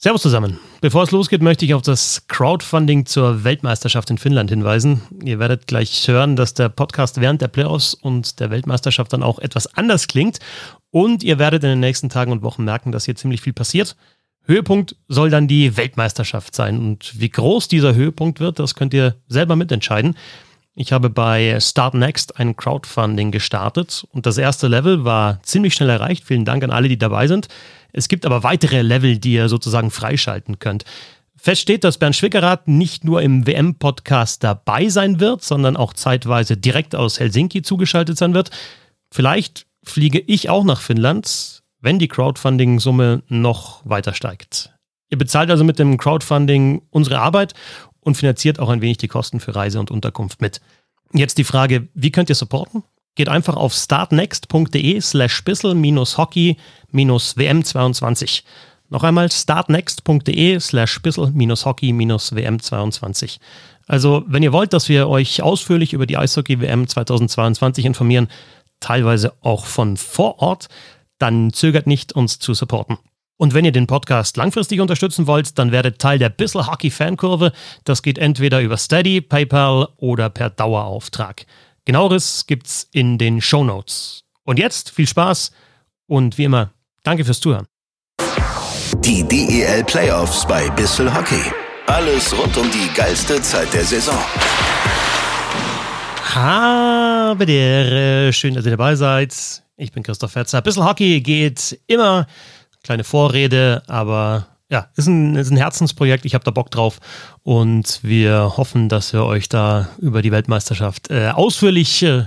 Servus zusammen. Bevor es losgeht, möchte ich auf das Crowdfunding zur Weltmeisterschaft in Finnland hinweisen. Ihr werdet gleich hören, dass der Podcast während der Playoffs und der Weltmeisterschaft dann auch etwas anders klingt. Und ihr werdet in den nächsten Tagen und Wochen merken, dass hier ziemlich viel passiert. Höhepunkt soll dann die Weltmeisterschaft sein. Und wie groß dieser Höhepunkt wird, das könnt ihr selber mitentscheiden. Ich habe bei Start Next ein Crowdfunding gestartet und das erste Level war ziemlich schnell erreicht. Vielen Dank an alle, die dabei sind. Es gibt aber weitere Level, die ihr sozusagen freischalten könnt. Fest steht, dass Bernd Schwickerath nicht nur im WM-Podcast dabei sein wird, sondern auch zeitweise direkt aus Helsinki zugeschaltet sein wird. Vielleicht fliege ich auch nach Finnland, wenn die Crowdfunding-Summe noch weiter steigt. Ihr bezahlt also mit dem Crowdfunding unsere Arbeit und finanziert auch ein wenig die Kosten für Reise und Unterkunft mit. Jetzt die Frage, wie könnt ihr supporten? Geht einfach auf startnext.de slash bissel-hockey-wm22. Noch einmal startnext.de slash bissel-hockey-wm22. Also, wenn ihr wollt, dass wir euch ausführlich über die Eishockey-WM 2022 informieren, teilweise auch von vor Ort, dann zögert nicht, uns zu supporten. Und wenn ihr den Podcast langfristig unterstützen wollt, dann werdet Teil der Bissel Hockey Fankurve. Das geht entweder über Steady, PayPal oder per Dauerauftrag. Genaueres gibt's in den Show Notes. Und jetzt viel Spaß und wie immer, danke fürs Zuhören. Die DEL Playoffs bei Bissel Hockey. Alles rund um die geilste Zeit der Saison. Habe der, schön, dass ihr dabei seid. Ich bin Christoph Fetzer. Bissel Hockey geht immer. Kleine Vorrede, aber ja, ist ein, ist ein Herzensprojekt. Ich habe da Bock drauf und wir hoffen, dass wir euch da über die Weltmeisterschaft äh, ausführlich äh,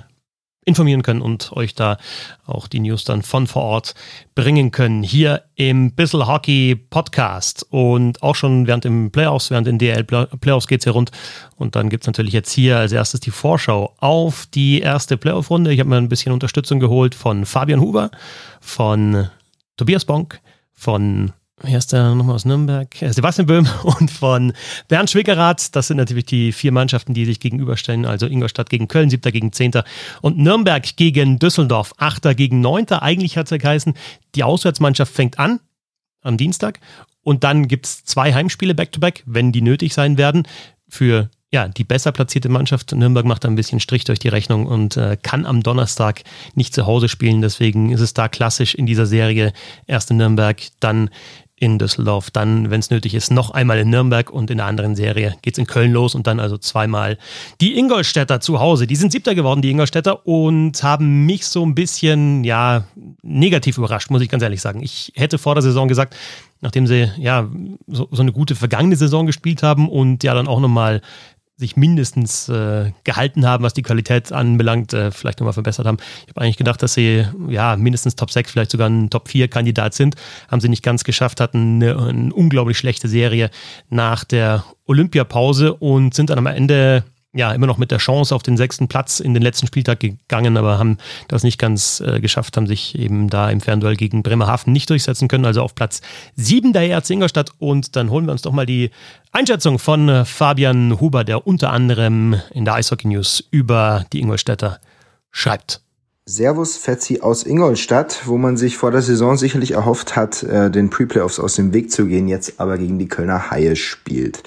informieren können und euch da auch die News dann von vor Ort bringen können. Hier im Bissel Hockey Podcast und auch schon während den Playoffs, während den DL Playoffs geht es hier rund. Und dann gibt es natürlich jetzt hier als erstes die Vorschau auf die erste Playoff-Runde. Ich habe mir ein bisschen Unterstützung geholt von Fabian Huber, von Tobias Bonk, von wie heißt der nochmal aus Nürnberg? Sebastian Böhm und von Bernd Schwickerath. Das sind natürlich die vier Mannschaften, die sich gegenüberstellen. Also Ingolstadt gegen Köln, siebter gegen zehnter und Nürnberg gegen Düsseldorf, achter gegen neunter. Eigentlich hat es ja geheißen, die Auswärtsmannschaft fängt an am Dienstag und dann gibt es zwei Heimspiele back-to-back, -back, wenn die nötig sein werden, für ja, die besser platzierte Mannschaft Nürnberg macht ein bisschen Strich durch die Rechnung und äh, kann am Donnerstag nicht zu Hause spielen. Deswegen ist es da klassisch in dieser Serie erst in Nürnberg, dann in Düsseldorf, dann, wenn es nötig ist, noch einmal in Nürnberg und in der anderen Serie geht es in Köln los und dann also zweimal die Ingolstädter zu Hause. Die sind siebter geworden, die Ingolstädter, und haben mich so ein bisschen, ja, negativ überrascht, muss ich ganz ehrlich sagen. Ich hätte vor der Saison gesagt, nachdem sie ja so, so eine gute vergangene Saison gespielt haben und ja dann auch nochmal sich mindestens äh, gehalten haben, was die Qualität anbelangt, äh, vielleicht nochmal verbessert haben. Ich habe eigentlich gedacht, dass sie ja mindestens Top 6, vielleicht sogar ein Top 4 Kandidat sind. Haben sie nicht ganz geschafft, hatten eine, eine unglaublich schlechte Serie nach der Olympiapause und sind dann am Ende ja, immer noch mit der Chance auf den sechsten Platz in den letzten Spieltag gegangen, aber haben das nicht ganz äh, geschafft, haben sich eben da im Fernduell gegen Bremerhaven nicht durchsetzen können, also auf Platz sieben der ERC Ingolstadt. Und dann holen wir uns doch mal die Einschätzung von Fabian Huber, der unter anderem in der Eishockey News über die Ingolstädter schreibt. Servus Fetzi aus Ingolstadt, wo man sich vor der Saison sicherlich erhofft hat, äh, den Pre-Playoffs aus dem Weg zu gehen, jetzt aber gegen die Kölner Haie spielt.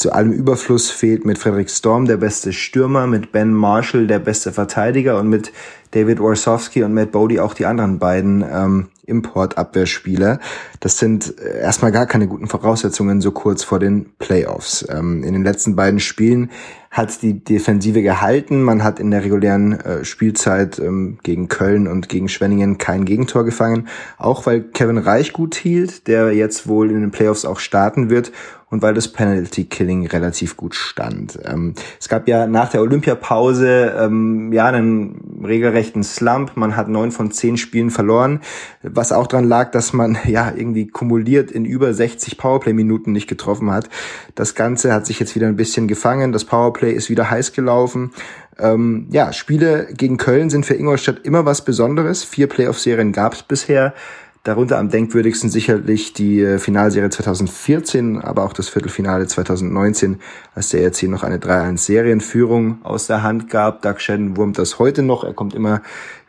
Zu allem Überfluss fehlt mit Frederik Storm der beste Stürmer, mit Ben Marshall der beste Verteidiger und mit David Warsowski und Matt Bodie auch die anderen beiden ähm, Importabwehrspieler. Das sind äh, erstmal gar keine guten Voraussetzungen so kurz vor den Playoffs. Ähm, in den letzten beiden Spielen hat die Defensive gehalten. Man hat in der regulären äh, Spielzeit ähm, gegen Köln und gegen Schwenningen kein Gegentor gefangen. Auch weil Kevin Reich gut hielt, der jetzt wohl in den Playoffs auch starten wird und weil das Penalty Killing relativ gut stand. Ähm, es gab ja nach der Olympiapause ähm, ja einen regelrechten Slump. Man hat neun von zehn Spielen verloren, was auch dran lag, dass man ja irgendwie kumuliert in über 60 Powerplay-Minuten nicht getroffen hat. Das Ganze hat sich jetzt wieder ein bisschen gefangen. Das Powerplay ist wieder heiß gelaufen. Ähm, ja, Spiele gegen Köln sind für Ingolstadt immer was Besonderes. Vier Playoff-Serien gab es bisher. Darunter am denkwürdigsten sicherlich die äh, Finalserie 2014, aber auch das Viertelfinale 2019, als der ERC noch eine 3-1-Serienführung aus der Hand gab. Doug Shedden wurmt das heute noch. Er kommt immer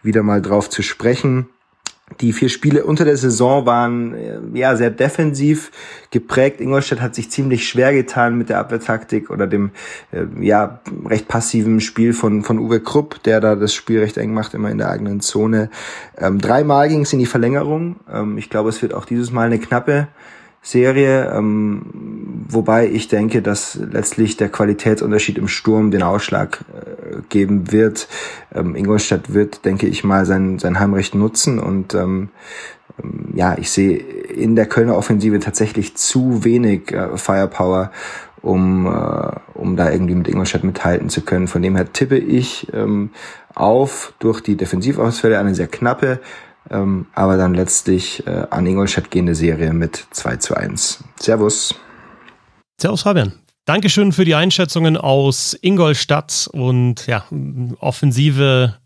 wieder mal drauf zu sprechen. Die vier Spiele unter der Saison waren äh, ja sehr defensiv geprägt. Ingolstadt hat sich ziemlich schwer getan mit der Abwehrtaktik oder dem äh, ja recht passiven Spiel von von Uwe Krupp, der da das Spiel recht eng macht, immer in der eigenen Zone. Ähm, dreimal ging es in die Verlängerung. Ähm, ich glaube, es wird auch dieses Mal eine knappe Serie, ähm, wobei ich denke, dass letztlich der Qualitätsunterschied im Sturm den Ausschlag äh, geben wird. Ähm, Ingolstadt wird, denke ich mal, sein, sein Heimrecht nutzen und ähm, ähm, ja, ich sehe in der Kölner Offensive tatsächlich zu wenig äh, Firepower, um, äh, um da irgendwie mit Ingolstadt mithalten zu können. Von dem her tippe ich ähm, auf durch die Defensivausfälle eine sehr knappe ähm, aber dann letztlich äh, an Ingolstadt gehende Serie mit 2 zu 1. Servus. Servus Fabian. Dankeschön für die Einschätzungen aus Ingolstadt und ja, offensive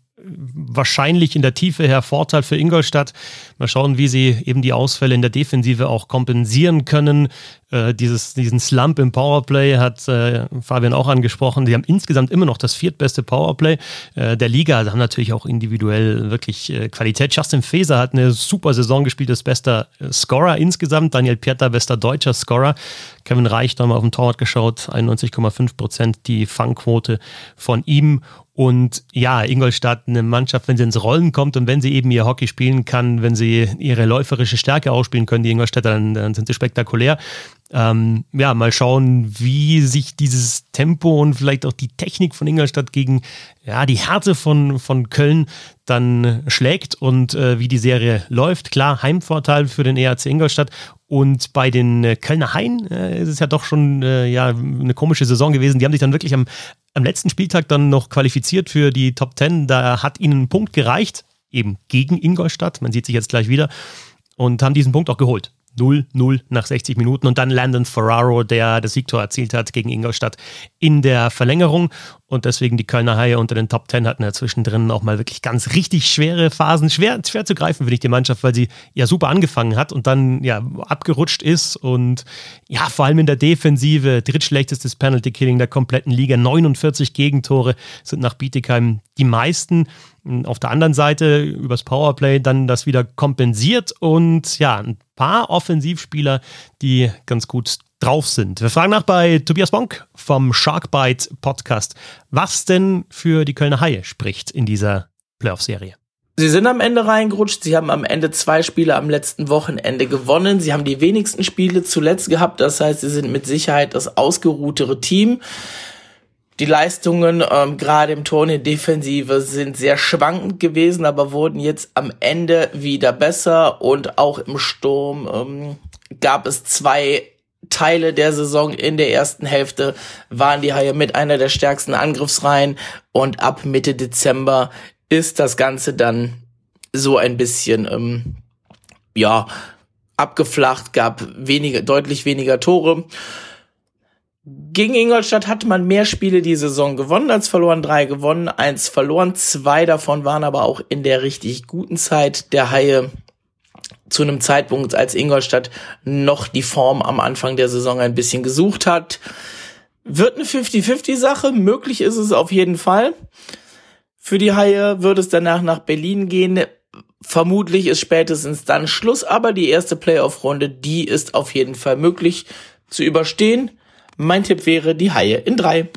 wahrscheinlich in der Tiefe her Vorteil für Ingolstadt. Mal schauen, wie sie eben die Ausfälle in der Defensive auch kompensieren können. Äh, dieses, diesen Slump im Powerplay hat äh, Fabian auch angesprochen. Sie haben insgesamt immer noch das viertbeste Powerplay äh, der Liga. Sie haben natürlich auch individuell wirklich äh, Qualität. Justin Feser hat eine super Saison gespielt, das bester äh, Scorer insgesamt. Daniel Pieter, bester deutscher Scorer. Kevin Reich, da mal auf den Torwart geschaut, 91,5 Prozent die Fangquote von ihm. Und ja, Ingolstadt, eine Mannschaft, wenn sie ins Rollen kommt und wenn sie eben ihr Hockey spielen kann, wenn sie ihre läuferische Stärke ausspielen können, die Ingolstädter, dann, dann sind sie spektakulär. Ähm, ja, mal schauen, wie sich dieses Tempo und vielleicht auch die Technik von Ingolstadt gegen ja, die Härte von, von Köln dann schlägt und äh, wie die Serie läuft. Klar, Heimvorteil für den ERC Ingolstadt. Und bei den äh, Kölner Hain äh, ist es ja doch schon äh, ja, eine komische Saison gewesen. Die haben sich dann wirklich am am letzten Spieltag dann noch qualifiziert für die Top 10. Da hat ihnen ein Punkt gereicht, eben gegen Ingolstadt. Man sieht sich jetzt gleich wieder. Und haben diesen Punkt auch geholt. 0-0 nach 60 Minuten und dann Landon Ferraro, der das Siegtor erzielt hat gegen Ingolstadt in der Verlängerung und deswegen die Kölner Haie unter den Top 10 hatten ja zwischendrin auch mal wirklich ganz richtig schwere Phasen. Schwer, schwer zu greifen, finde ich, die Mannschaft, weil sie ja super angefangen hat und dann ja abgerutscht ist und ja, vor allem in der Defensive, drittschlechtestes Penalty-Killing der kompletten Liga, 49 Gegentore sind nach Bietigheim die meisten. Auf der anderen Seite übers Powerplay dann das wieder kompensiert und ja, ein paar Offensivspieler, die ganz gut drauf sind. Wir fragen nach bei Tobias Bonk vom Sharkbite Podcast, was denn für die Kölner Haie spricht in dieser Playoff-Serie. Sie sind am Ende reingerutscht. Sie haben am Ende zwei Spiele am letzten Wochenende gewonnen. Sie haben die wenigsten Spiele zuletzt gehabt. Das heißt, sie sind mit Sicherheit das ausgeruhtere Team. Die Leistungen ähm, gerade im Ton in Defensive sind sehr schwankend gewesen, aber wurden jetzt am Ende wieder besser und auch im Sturm ähm, gab es zwei Teile der Saison in der ersten Hälfte waren die Haie mit einer der stärksten Angriffsreihen und ab Mitte Dezember ist das Ganze dann so ein bisschen ähm, ja abgeflacht, gab weniger deutlich weniger Tore gegen Ingolstadt hatte man mehr Spiele die Saison gewonnen als verloren. Drei gewonnen, eins verloren. Zwei davon waren aber auch in der richtig guten Zeit der Haie zu einem Zeitpunkt, als Ingolstadt noch die Form am Anfang der Saison ein bisschen gesucht hat. Wird eine 50-50-Sache. Möglich ist es auf jeden Fall. Für die Haie wird es danach nach Berlin gehen. Vermutlich ist spätestens dann Schluss, aber die erste Playoff-Runde, die ist auf jeden Fall möglich zu überstehen. Mein Tipp wäre die Haie in drei.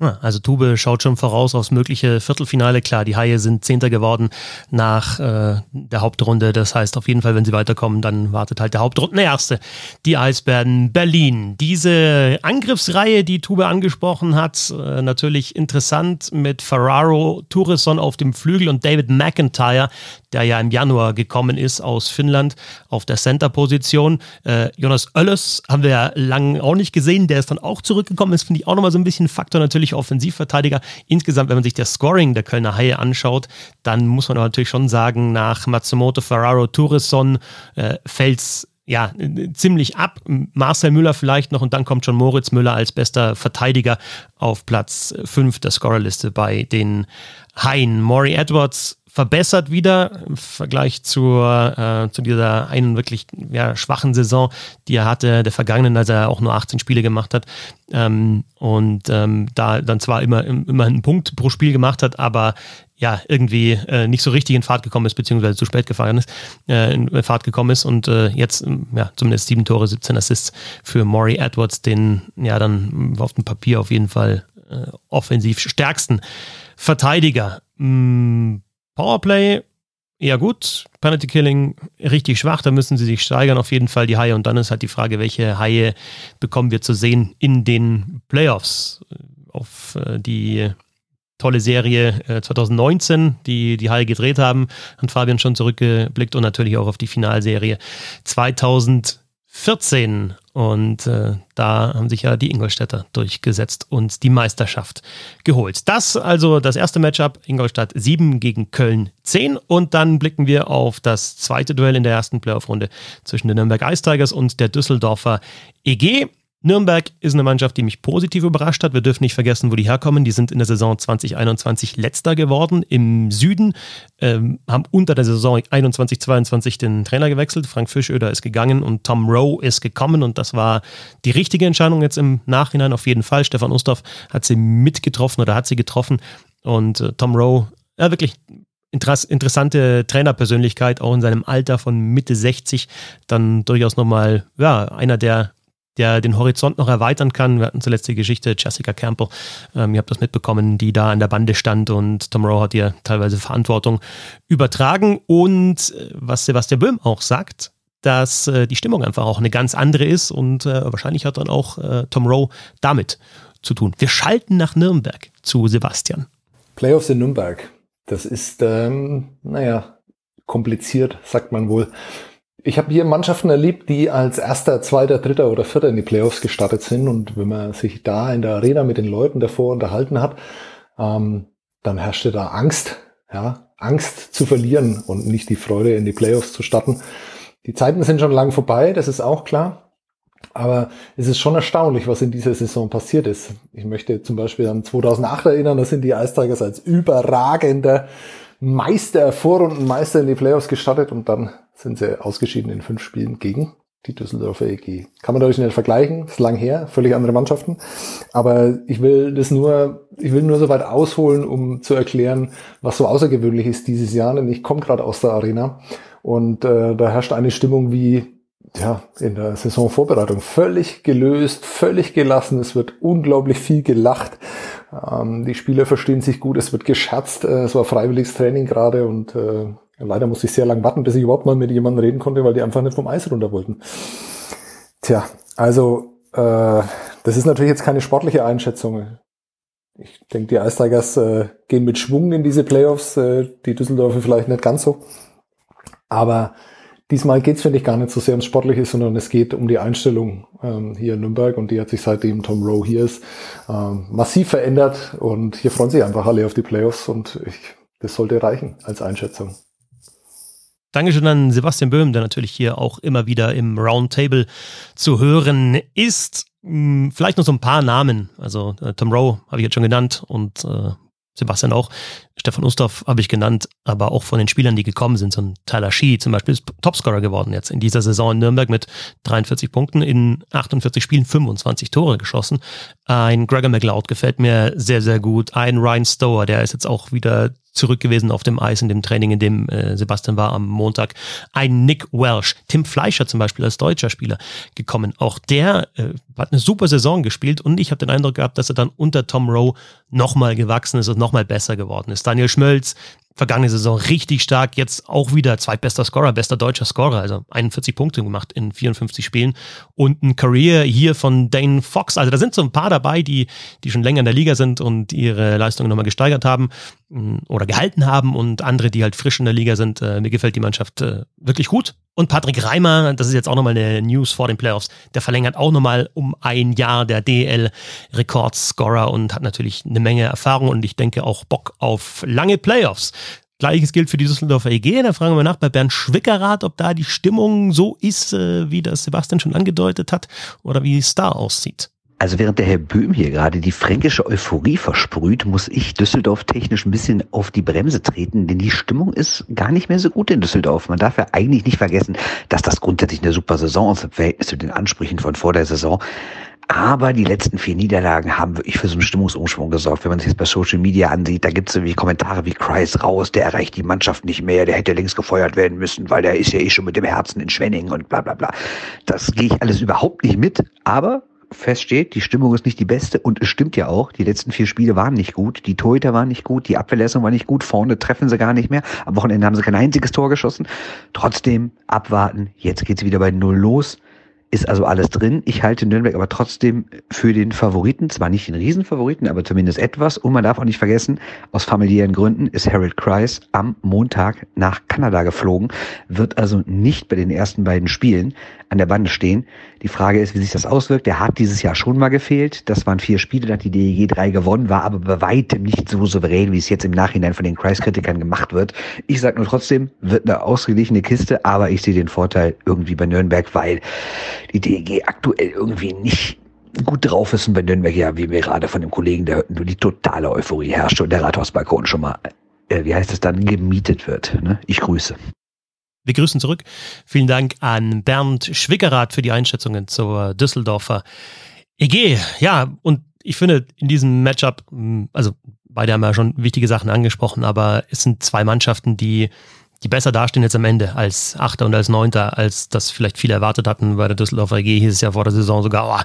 Also Tube schaut schon voraus aufs mögliche Viertelfinale. Klar, die Haie sind Zehnter geworden nach äh, der Hauptrunde. Das heißt auf jeden Fall, wenn sie weiterkommen, dann wartet halt der Hauptrundenerste. Die Eisbären Berlin. Diese Angriffsreihe, die Tube angesprochen hat, äh, natürlich interessant mit Ferraro, Tourisson auf dem Flügel und David McIntyre, der ja im Januar gekommen ist aus Finnland auf der Center-Position. Äh, Jonas Oelles haben wir ja lange auch nicht gesehen. Der ist dann auch zurückgekommen. Das finde ich auch nochmal so ein bisschen Faktor natürlich Offensivverteidiger. Insgesamt, wenn man sich das Scoring der Kölner Haie anschaut, dann muss man natürlich schon sagen, nach Matsumoto, Ferraro, Tourisson äh, fällt es ja, ziemlich ab. Marcel Müller vielleicht noch und dann kommt schon Moritz Müller als bester Verteidiger auf Platz 5 der Scorerliste bei den Haien. Maury Edwards verbessert wieder im Vergleich zur, äh, zu dieser einen wirklich ja, schwachen Saison, die er hatte, der vergangenen, als er auch nur 18 Spiele gemacht hat. Ähm, und ähm, da dann zwar immer, immer einen Punkt pro Spiel gemacht hat, aber ja irgendwie äh, nicht so richtig in Fahrt gekommen ist, beziehungsweise zu spät gefahren ist, äh, in Fahrt gekommen ist und äh, jetzt ja zumindest sieben Tore, 17 Assists für Maury Edwards, den ja dann auf dem Papier auf jeden Fall äh, offensiv stärksten Verteidiger. Mm, Powerplay eher gut, Penalty Killing richtig schwach, da müssen sie sich steigern, auf jeden Fall die Haie und dann ist halt die Frage, welche Haie bekommen wir zu sehen in den Playoffs. Auf äh, die tolle Serie äh, 2019, die die Haie gedreht haben, hat Fabian schon zurückgeblickt und natürlich auch auf die Finalserie 2014. Und äh, da haben sich ja die Ingolstädter durchgesetzt und die Meisterschaft geholt. Das also das erste Matchup, Ingolstadt 7 gegen Köln 10. Und dann blicken wir auf das zweite Duell in der ersten Playoff-Runde zwischen den Nürnberg Ice Tigers und der Düsseldorfer EG. Nürnberg ist eine Mannschaft, die mich positiv überrascht hat. Wir dürfen nicht vergessen, wo die herkommen. Die sind in der Saison 2021 letzter geworden im Süden, ähm, haben unter der Saison 21-22 den Trainer gewechselt. Frank Fischöder ist gegangen und Tom Rowe ist gekommen und das war die richtige Entscheidung jetzt im Nachhinein auf jeden Fall. Stefan Ustorf hat sie mitgetroffen oder hat sie getroffen und äh, Tom Rowe, ja wirklich interessante Trainerpersönlichkeit, auch in seinem Alter von Mitte 60, dann durchaus nochmal, ja, einer der der den Horizont noch erweitern kann. Wir hatten zuletzt die Geschichte Jessica Campbell, ähm, ihr habt das mitbekommen, die da an der Bande stand und Tom Rowe hat ihr teilweise Verantwortung übertragen. Und äh, was Sebastian Böhm auch sagt, dass äh, die Stimmung einfach auch eine ganz andere ist und äh, wahrscheinlich hat dann auch äh, Tom Rowe damit zu tun. Wir schalten nach Nürnberg zu Sebastian. Playoffs in Nürnberg. Das ist, ähm, naja, kompliziert, sagt man wohl. Ich habe hier Mannschaften erlebt, die als erster, zweiter, dritter oder vierter in die Playoffs gestartet sind. Und wenn man sich da in der Arena mit den Leuten davor unterhalten hat, ähm, dann herrschte da Angst, ja, Angst zu verlieren und nicht die Freude, in die Playoffs zu starten. Die Zeiten sind schon lang vorbei, das ist auch klar. Aber es ist schon erstaunlich, was in dieser Saison passiert ist. Ich möchte zum Beispiel an 2008 erinnern, da sind die Ice Tigers als überragender Meister, Vorrundenmeister in die Playoffs gestartet und dann sind sie ausgeschieden in fünf Spielen gegen die Düsseldorfer EG. Kann man dadurch nicht vergleichen, ist lang her, völlig andere Mannschaften. Aber ich will das nur, ich will nur so weit ausholen, um zu erklären, was so außergewöhnlich ist dieses Jahr. Denn ich komme gerade aus der Arena und äh, da herrscht eine Stimmung wie ja, in der Saisonvorbereitung völlig gelöst, völlig gelassen. Es wird unglaublich viel gelacht. Ähm, die Spieler verstehen sich gut, es wird gescherzt. Äh, es war freiwilliges Training gerade und äh, leider musste ich sehr lang warten, bis ich überhaupt mal mit jemandem reden konnte, weil die einfach nicht vom Eis runter wollten. Tja, also äh, das ist natürlich jetzt keine sportliche Einschätzung. Ich denke, die Ice Tigers äh, gehen mit Schwung in diese Playoffs, äh, die Düsseldorfer vielleicht nicht ganz so. Aber Diesmal geht es, finde ich, gar nicht so sehr ums Sportliche, sondern es geht um die Einstellung ähm, hier in Nürnberg und die hat sich seitdem Tom Rowe hier ist ähm, massiv verändert und hier freuen sich einfach alle auf die Playoffs und ich, das sollte reichen als Einschätzung. Dankeschön an Sebastian Böhm, der natürlich hier auch immer wieder im Roundtable zu hören ist. Hm, vielleicht noch so ein paar Namen. Also äh, Tom Rowe habe ich jetzt schon genannt und äh, Sebastian auch. Stefan Ustorf habe ich genannt, aber auch von den Spielern, die gekommen sind. So ein Tyler Shee zum Beispiel ist Topscorer geworden jetzt in dieser Saison in Nürnberg mit 43 Punkten in 48 Spielen 25 Tore geschossen. Ein Gregor McLeod gefällt mir sehr, sehr gut. Ein Ryan Stower, der ist jetzt auch wieder zurück gewesen auf dem Eis in dem Training, in dem äh, Sebastian war am Montag. Ein Nick Welsh, Tim Fleischer zum Beispiel als deutscher Spieler gekommen. Auch der äh, hat eine super Saison gespielt und ich habe den Eindruck gehabt, dass er dann unter Tom Rowe nochmal gewachsen ist und nochmal besser geworden ist. Daniel Schmölz, vergangene Saison richtig stark, jetzt auch wieder zweitbester Scorer, bester deutscher Scorer, also 41 Punkte gemacht in 54 Spielen und ein Career hier von Dane Fox. Also da sind so ein paar dabei, die, die schon länger in der Liga sind und ihre Leistungen nochmal gesteigert haben mm, oder gehalten haben und andere, die halt frisch in der Liga sind. Äh, mir gefällt die Mannschaft äh, wirklich gut. Und Patrick Reimer, das ist jetzt auch nochmal eine News vor den Playoffs, der verlängert auch nochmal um ein Jahr der DL-Rekordscorer und hat natürlich eine Menge Erfahrung und ich denke auch Bock auf lange Playoffs. Gleiches gilt für die Düsseldorfer EG. Da fragen wir nach bei Bernd Schwickerath, ob da die Stimmung so ist, äh, wie das Sebastian schon angedeutet hat, oder wie es da aussieht. Also während der Herr Böhm hier gerade die fränkische Euphorie versprüht, muss ich Düsseldorf technisch ein bisschen auf die Bremse treten, denn die Stimmung ist gar nicht mehr so gut in Düsseldorf. Man darf ja eigentlich nicht vergessen, dass das grundsätzlich eine super Saison ist im Verhältnis zu den Ansprüchen von vor der Saison. Aber die letzten vier Niederlagen haben wirklich für so einen Stimmungsumschwung gesorgt. Wenn man sich das bei Social Media ansieht, da gibt es irgendwie Kommentare wie Kreis raus, der erreicht die Mannschaft nicht mehr, der hätte längst gefeuert werden müssen, weil der ist ja eh schon mit dem Herzen in Schwenning und bla bla bla. Das gehe ich alles überhaupt nicht mit, aber feststeht, die Stimmung ist nicht die beste und es stimmt ja auch, die letzten vier Spiele waren nicht gut, die Torhüter waren nicht gut, die Abwehrleistung war nicht gut, vorne treffen sie gar nicht mehr, am Wochenende haben sie kein einziges Tor geschossen. Trotzdem abwarten, jetzt geht's wieder bei Null los ist also alles drin. Ich halte Nürnberg aber trotzdem für den Favoriten, zwar nicht den Riesenfavoriten, aber zumindest etwas. Und man darf auch nicht vergessen, aus familiären Gründen ist Harold Kreis am Montag nach Kanada geflogen, wird also nicht bei den ersten beiden Spielen an der Bande stehen. Die Frage ist, wie sich das auswirkt. Der hat dieses Jahr schon mal gefehlt. Das waren vier Spiele, da hat die DEG drei gewonnen, war aber bei weitem nicht so souverän, wie es jetzt im Nachhinein von den Kreis-Kritikern gemacht wird. Ich sage nur trotzdem, wird eine ausgeglichene Kiste, aber ich sehe den Vorteil irgendwie bei Nürnberg, weil die DEG aktuell irgendwie nicht gut drauf ist und bei Nürnberg ja, wie wir gerade von dem Kollegen der die totale Euphorie herrscht und der Rathausbalkon schon mal, äh, wie heißt es dann, gemietet wird. Ne? Ich grüße. Wir grüßen zurück. Vielen Dank an Bernd Schwickerath für die Einschätzungen zur Düsseldorfer EG. Ja, und ich finde in diesem Matchup, hm, also beide haben ja schon wichtige Sachen angesprochen, aber es sind zwei Mannschaften, die die besser dastehen jetzt am Ende als Achter und als Neunter, als das vielleicht viele erwartet hatten. Bei der Düsseldorfer EG hieß es ja vor der Saison sogar, oh,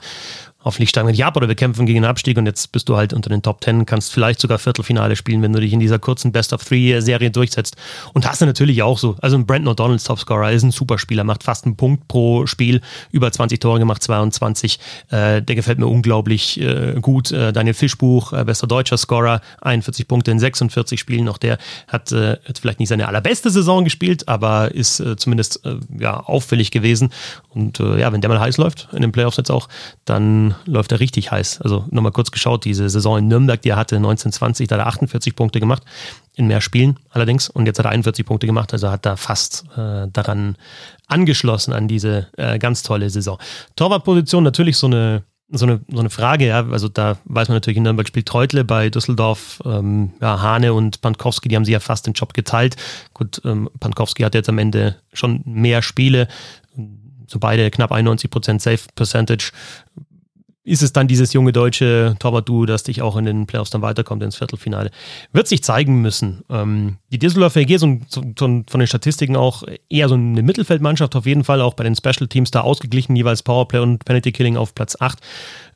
hoffentlich steigen wir nicht ab oder wir kämpfen gegen den Abstieg und jetzt bist du halt unter den Top Ten, kannst vielleicht sogar Viertelfinale spielen, wenn du dich in dieser kurzen Best-of-Three-Serie durchsetzt. Und hast du natürlich auch so. Also ein Brandon O'Donnell Topscorer ist ein Superspieler, macht fast einen Punkt pro Spiel, über 20 Tore gemacht, 22. Äh, der gefällt mir unglaublich äh, gut. Äh, Daniel Fischbuch, äh, bester deutscher Scorer, 41 Punkte in 46 Spielen. Auch der hat äh, jetzt vielleicht nicht seine allerbeste Saison gespielt, aber ist äh, zumindest ja, auffällig gewesen. Und ja, wenn der mal heiß läuft, in den Playoffs jetzt auch, dann läuft er richtig heiß. Also nochmal kurz geschaut, diese Saison in Nürnberg, die er hatte 1920, da hat er 48 Punkte gemacht, in mehr Spielen allerdings. Und jetzt hat er 41 Punkte gemacht, also hat er fast äh, daran angeschlossen an diese äh, ganz tolle Saison. Torwartposition natürlich so eine so eine, so eine Frage, ja, also da weiß man natürlich, in Nürnberg spielt Treutle, bei Düsseldorf, ähm, ja, Hane und Pankowski, die haben sich ja fast den Job geteilt. Gut, ähm, Pankowski hat jetzt am Ende schon mehr Spiele, so beide knapp 91% Safe Percentage ist es dann dieses junge deutsche Torwart-Duo, das dich auch in den Playoffs dann weiterkommt ins Viertelfinale. Wird sich zeigen müssen. Ähm, die Düsseldorfer EG so, so, von den Statistiken auch eher so eine Mittelfeldmannschaft, auf jeden Fall auch bei den Special Teams da ausgeglichen, jeweils Powerplay und Penalty Killing auf Platz 8.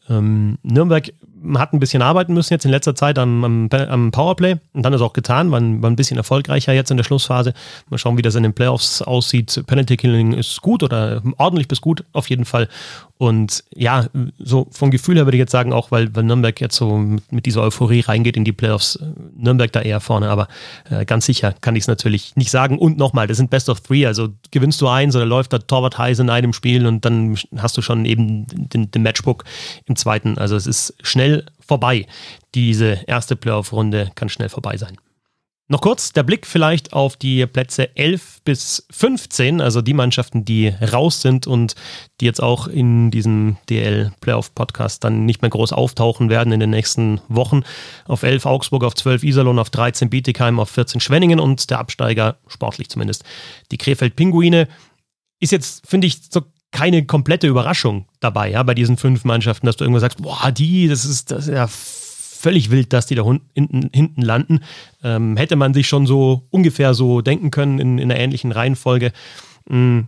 Ähm, Nürnberg hat ein bisschen arbeiten müssen jetzt in letzter Zeit am, am, am Powerplay und dann ist auch getan, war war ein, bisschen erfolgreicher jetzt in der Schlussphase. Mal schauen, wie das in den Playoffs aussieht. Penalty Killing ist gut oder ordentlich bis gut auf jeden Fall. Und ja, so vom Gefühl her würde ich jetzt sagen, auch weil, weil Nürnberg jetzt so mit, mit dieser Euphorie reingeht in die Playoffs, Nürnberg da eher vorne, aber äh, ganz sicher kann ich es natürlich nicht sagen. Und nochmal, das sind Best of Three, also gewinnst du eins oder läuft der Torwart heiß in einem Spiel und dann hast du schon eben den, den Matchbook im zweiten. Also es ist schnell vorbei. Diese erste Playoff-Runde kann schnell vorbei sein. Noch kurz der Blick vielleicht auf die Plätze 11 bis 15, also die Mannschaften, die raus sind und die jetzt auch in diesem DL Playoff Podcast dann nicht mehr groß auftauchen werden in den nächsten Wochen. Auf 11 Augsburg, auf 12 Iserlohn, auf 13 Bietigheim, auf 14 Schwenningen und der Absteiger, sportlich zumindest, die Krefeld Pinguine. Ist jetzt, finde ich, so keine komplette Überraschung dabei, ja, bei diesen fünf Mannschaften, dass du irgendwo sagst, boah, die, das ist, das ist ja völlig wild, dass die da hinten, hinten landen. Ähm, hätte man sich schon so ungefähr so denken können in, in einer ähnlichen Reihenfolge. Mhm.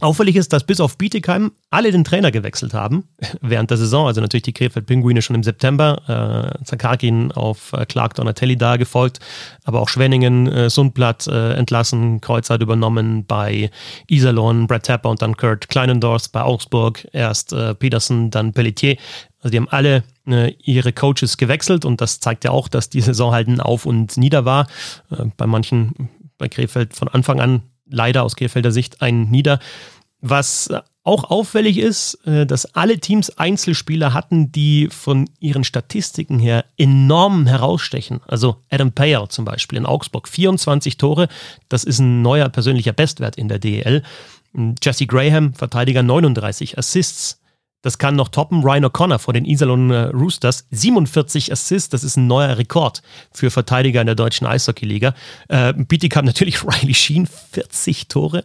Auffällig ist, dass bis auf Bietigheim alle den Trainer gewechselt haben während der Saison. Also natürlich die Krefeld-Pinguine schon im September. Äh, Zakarkin auf äh, Clark Donatelli da gefolgt, aber auch Schwenningen, äh, Sundblatt äh, entlassen, Kreuzheit übernommen bei Iserlohn, Brad Tapper und dann Kurt Kleinendorf bei Augsburg. Erst äh, Peterson, dann Pelletier. Also die haben alle äh, ihre Coaches gewechselt und das zeigt ja auch, dass die Saison halt ein Auf und Nieder war. Äh, bei manchen, bei Krefeld von Anfang an leider aus Krefelder Sicht ein Nieder. Was auch auffällig ist, äh, dass alle Teams Einzelspieler hatten, die von ihren Statistiken her enorm herausstechen. Also Adam Payer zum Beispiel in Augsburg, 24 Tore, das ist ein neuer persönlicher Bestwert in der DEL. Jesse Graham, Verteidiger, 39 Assists. Das kann noch toppen. Ryan O'Connor vor den Iserlohn äh, Roosters, 47 Assists, das ist ein neuer Rekord für Verteidiger in der deutschen Eishockey-Liga. Äh, Bietigam natürlich Riley Sheen, 40 Tore.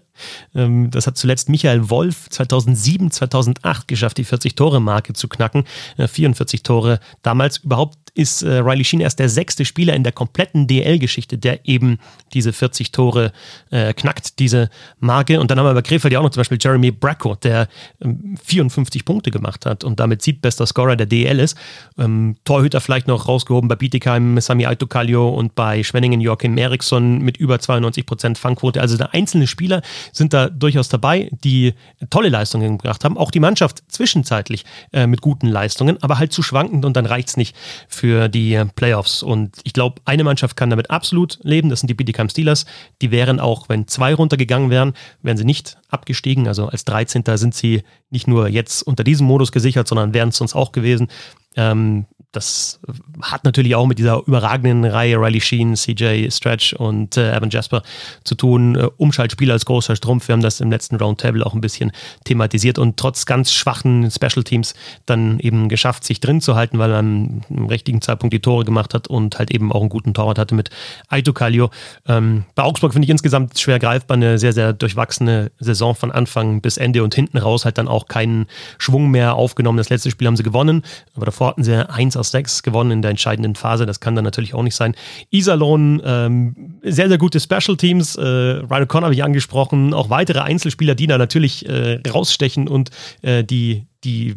Ähm, das hat zuletzt Michael Wolf 2007, 2008 geschafft, die 40-Tore-Marke zu knacken. Äh, 44 Tore damals. Überhaupt ist äh, Riley Sheen erst der sechste Spieler in der kompletten DL-Geschichte, der eben diese 40 Tore äh, knackt, diese Marke. Und dann haben wir bei Krefeld ja auch noch zum Beispiel Jeremy Bracco, der ähm, 54 Punkte gemacht hat und damit bester Scorer der DL ist. Ähm, Torhüter vielleicht noch rausgehoben bei Bietigheim, Sami Aitokalio und bei Schwenningen Joachim Eriksson mit über 92 Prozent Fangquote. Also der einzelne Spieler sind da durchaus dabei, die tolle Leistungen gebracht haben. Auch die Mannschaft zwischenzeitlich äh, mit guten Leistungen, aber halt zu schwankend und dann reicht es nicht für die Playoffs. Und ich glaube, eine Mannschaft kann damit absolut leben. Das sind die Bietigheim Steelers. Die wären auch, wenn zwei runtergegangen wären, wären sie nicht abgestiegen. Also als 13. sind sie nicht nur jetzt unter diesem Modus gesichert, sondern wären es sonst auch gewesen. Ähm, das hat natürlich auch mit dieser überragenden Reihe Riley Sheen, CJ Stretch und äh, Evan Jasper zu tun. Äh, Umschaltspieler als großer Strumpf. Wir haben das im letzten Roundtable auch ein bisschen thematisiert und trotz ganz schwachen Special Teams dann eben geschafft, sich drin zu halten, weil man im richtigen Zeitpunkt die Tore gemacht hat und halt eben auch einen guten Torwart hatte mit Aito Kallio. Ähm, bei Augsburg finde ich insgesamt schwer greifbar, eine sehr, sehr durchwachsene Saison von Anfang bis Ende und hinten raus halt dann auch keinen Schwung mehr aufgenommen. Das letzte Spiel haben sie gewonnen, aber davor hatten sie eins aus sechs gewonnen in der entscheidenden Phase. Das kann dann natürlich auch nicht sein. Iserlohn, ähm, sehr, sehr gute Special Teams. Äh, Ryan O'Connor habe ich angesprochen. Auch weitere Einzelspieler, die da natürlich äh, rausstechen und äh, die die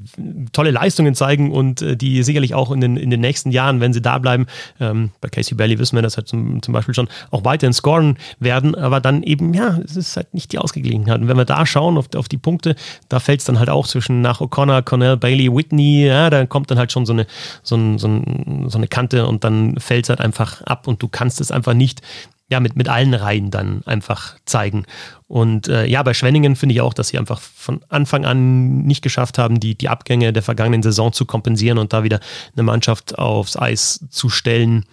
tolle Leistungen zeigen und äh, die sicherlich auch in den, in den nächsten Jahren, wenn sie da bleiben, ähm, bei Casey Bailey wissen wir das halt zum, zum Beispiel schon, auch weiterhin scoren werden, aber dann eben, ja, es ist halt nicht die Ausgeglichenheit. Und wenn wir da schauen auf, auf die Punkte, da fällt es dann halt auch zwischen nach O'Connor, Cornell, Bailey, Whitney, ja, da kommt dann halt schon so eine, so, ein, so, ein, so eine Kante und dann fällt es halt einfach ab und du kannst es einfach nicht ja, mit, mit allen Reihen dann einfach zeigen. Und äh, ja, bei Schwenningen finde ich auch, dass sie einfach von Anfang an nicht geschafft haben, die, die Abgänge der vergangenen Saison zu kompensieren und da wieder eine Mannschaft aufs Eis zu stellen,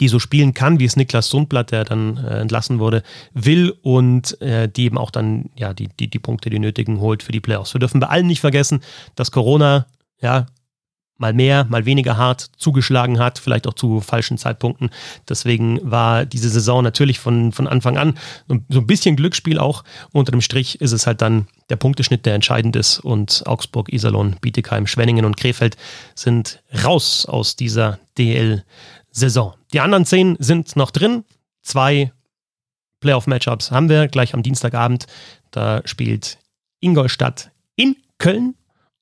die so spielen kann, wie es Niklas Sundblatt, der dann äh, entlassen wurde, will und äh, die eben auch dann ja die, die, die Punkte, die nötigen, holt für die Playoffs. Wir dürfen bei allen nicht vergessen, dass Corona ja mal mehr, mal weniger hart zugeschlagen hat, vielleicht auch zu falschen Zeitpunkten. Deswegen war diese Saison natürlich von, von Anfang an so ein bisschen Glücksspiel auch. Unter dem Strich ist es halt dann der Punkteschnitt, der entscheidend ist. Und Augsburg, Iserlohn, Bietigheim, Schwenningen und Krefeld sind raus aus dieser DL-Saison. Die anderen zehn sind noch drin. Zwei Playoff-Matchups haben wir gleich am Dienstagabend. Da spielt Ingolstadt in Köln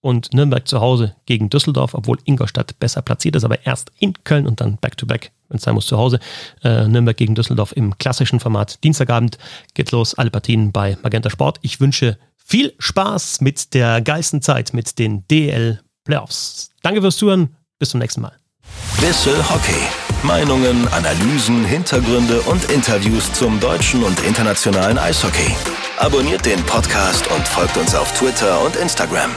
und Nürnberg zu Hause gegen Düsseldorf, obwohl Ingolstadt besser platziert ist, aber erst in Köln und dann back-to-back, wenn es sein muss, zu Hause. Äh, Nürnberg gegen Düsseldorf im klassischen Format. Dienstagabend geht los, alle Partien bei Magenta Sport. Ich wünsche viel Spaß mit der geilsten Zeit, mit den DL Playoffs. Danke fürs Zuhören, bis zum nächsten Mal. Bissel Hockey. Meinungen, Analysen, Hintergründe und Interviews zum deutschen und internationalen Eishockey. Abonniert den Podcast und folgt uns auf Twitter und Instagram.